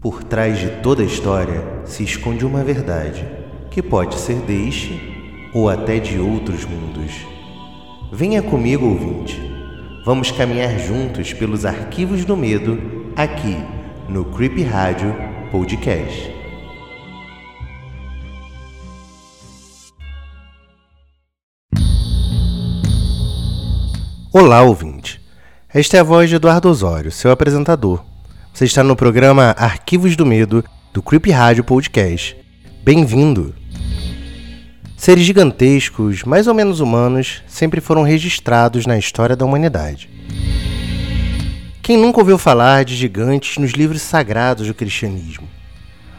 Por trás de toda história se esconde uma verdade, que pode ser deste ou até de outros mundos. Venha comigo, ouvinte. Vamos caminhar juntos pelos arquivos do medo aqui no Creep Rádio Podcast. Olá, ouvinte. Esta é a voz de Eduardo Osório, seu apresentador. Você está no programa Arquivos do Medo do Creep Rádio Podcast. Bem-vindo! Seres gigantescos, mais ou menos humanos, sempre foram registrados na história da humanidade. Quem nunca ouviu falar de gigantes nos livros sagrados do cristianismo?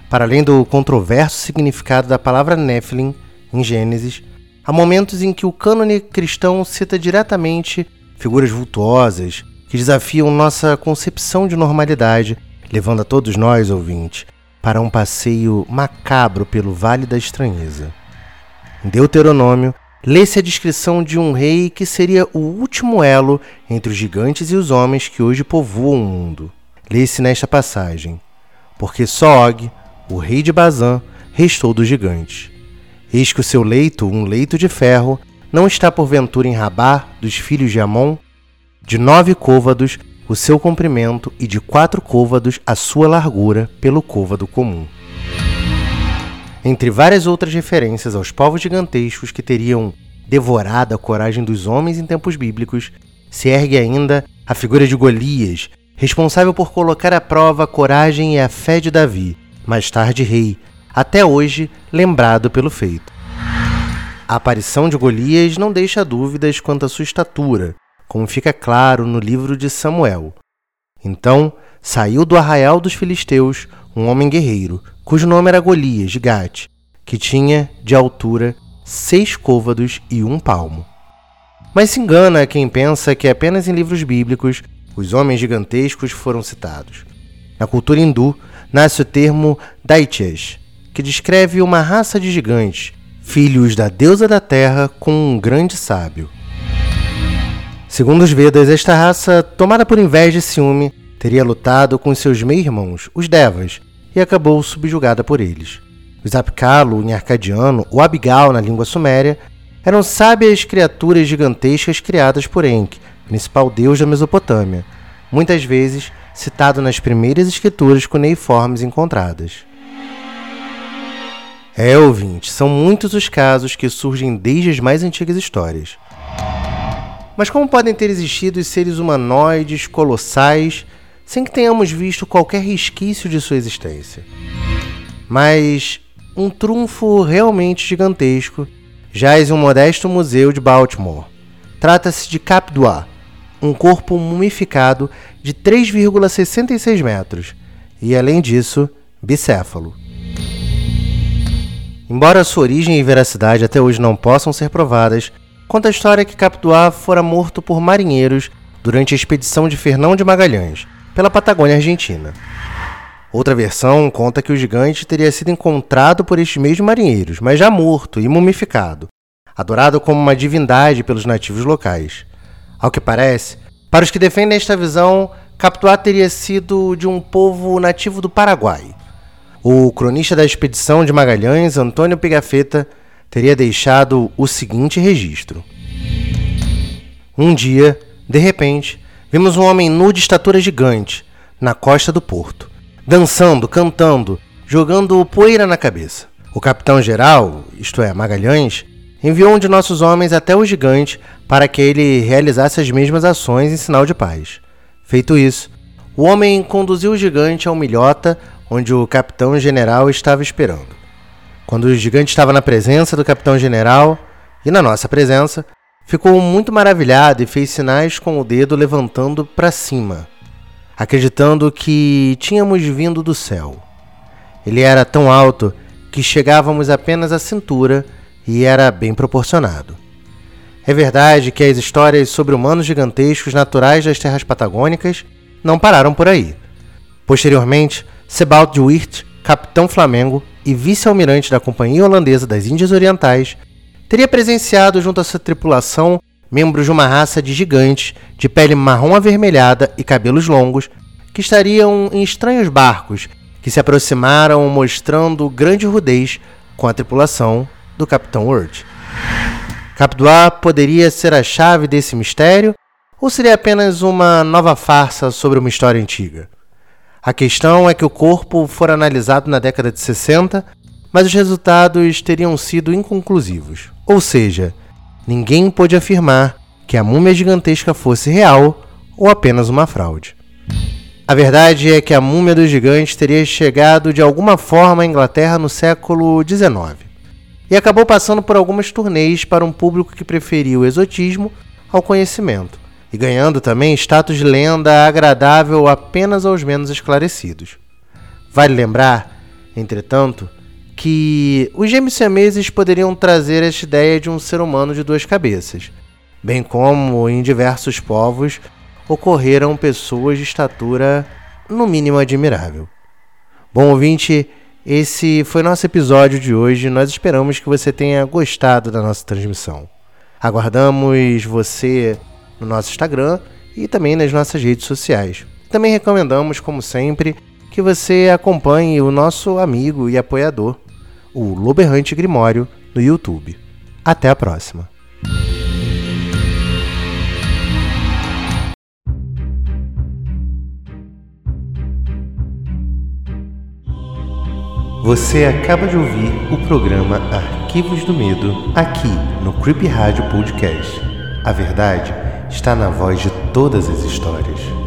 Para além do controverso significado da palavra Nephilim em Gênesis, há momentos em que o cânone cristão cita diretamente figuras vultuosas que desafiam nossa concepção de normalidade, levando a todos nós, ouvintes, para um passeio macabro pelo Vale da Estranheza. Em Deuteronômio, lê-se a descrição de um rei que seria o último elo entre os gigantes e os homens que hoje povoam o mundo. Lê-se nesta passagem: Porque só Og, o rei de Bazã, restou dos gigantes. Eis que o seu leito, um leito de ferro, não está porventura em Rabá dos filhos de Amon? De nove côvados o seu comprimento e de quatro côvados a sua largura pelo côvado comum. Entre várias outras referências aos povos gigantescos que teriam devorado a coragem dos homens em tempos bíblicos, se ergue ainda a figura de Golias, responsável por colocar à prova a coragem e a fé de Davi, mais tarde rei, até hoje lembrado pelo feito. A aparição de Golias não deixa dúvidas quanto à sua estatura, como fica claro no livro de Samuel. Então saiu do arraial dos filisteus um homem guerreiro, cujo nome era Golias de Gate, que tinha de altura seis côvados e um palmo. Mas se engana quem pensa que apenas em livros bíblicos os homens gigantescos foram citados. Na cultura hindu nasce o termo Daityas, que descreve uma raça de gigantes filhos da deusa da terra com um grande sábio. Segundo os Vedas, esta raça, tomada por inveja e ciúme, teria lutado com seus meio-irmãos, os Devas, e acabou subjugada por eles. Os Apkalo, em arcadiano, ou Abigal, na língua suméria, eram sábias criaturas gigantescas criadas por Enki, principal deus da Mesopotâmia, muitas vezes citado nas primeiras escrituras cuneiformes encontradas. É, ouvinte, são muitos os casos que surgem desde as mais antigas histórias. Mas como podem ter existido seres humanoides colossais sem que tenhamos visto qualquer resquício de sua existência? Mas um trunfo realmente gigantesco jaz em um modesto museu de Baltimore. Trata-se de Capdois, um corpo mumificado de 3,66 metros e, além disso, bicéfalo. Embora sua origem e veracidade até hoje não possam ser provadas, conta a história que Capituá fora morto por marinheiros durante a expedição de Fernão de Magalhães, pela Patagônia Argentina. Outra versão conta que o gigante teria sido encontrado por estes mesmos marinheiros, mas já morto e mumificado, adorado como uma divindade pelos nativos locais. Ao que parece, para os que defendem esta visão, Capituá teria sido de um povo nativo do Paraguai, o cronista da expedição de Magalhães, Antônio Pigafetta, teria deixado o seguinte registro. Um dia, de repente, vimos um homem nu de estatura gigante na costa do porto, dançando, cantando, jogando poeira na cabeça. O capitão-geral, isto é, Magalhães, enviou um de nossos homens até o gigante para que ele realizasse as mesmas ações em sinal de paz. Feito isso, o homem conduziu o gigante a uma ilhota onde o capitão-general estava esperando. Quando o gigante estava na presença do capitão-general e na nossa presença, ficou muito maravilhado e fez sinais com o dedo levantando para cima, acreditando que tínhamos vindo do céu. Ele era tão alto que chegávamos apenas à cintura e era bem proporcionado. É verdade que as histórias sobre humanos gigantescos naturais das terras patagônicas não pararam por aí. Posteriormente, Sebald Wirt, capitão Flamengo e vice-almirante da Companhia Holandesa das Índias Orientais, teria presenciado junto à sua tripulação membros de uma raça de gigantes de pele marrom avermelhada e cabelos longos que estariam em estranhos barcos que se aproximaram mostrando grande rudez com a tripulação do Capitão Word. Capdois poderia ser a chave desse mistério ou seria apenas uma nova farsa sobre uma história antiga? A questão é que o corpo fora analisado na década de 60, mas os resultados teriam sido inconclusivos. Ou seja, ninguém pôde afirmar que a múmia gigantesca fosse real ou apenas uma fraude. A verdade é que a múmia dos gigantes teria chegado de alguma forma à Inglaterra no século XIX e acabou passando por algumas turnês para um público que preferia o exotismo ao conhecimento e ganhando também status de lenda agradável apenas aos menos esclarecidos. Vale lembrar, entretanto, que os gêmeos siameses poderiam trazer esta ideia de um ser humano de duas cabeças, bem como em diversos povos ocorreram pessoas de estatura no mínimo admirável. Bom ouvinte, esse foi nosso episódio de hoje. Nós esperamos que você tenha gostado da nossa transmissão. Aguardamos você no nosso Instagram e também nas nossas redes sociais. Também recomendamos, como sempre, que você acompanhe o nosso amigo e apoiador, o Loberrante Grimório, no YouTube. Até a próxima! Você acaba de ouvir o programa Arquivos do Medo aqui no Creepy Rádio Podcast. A verdade está na voz de todas as histórias.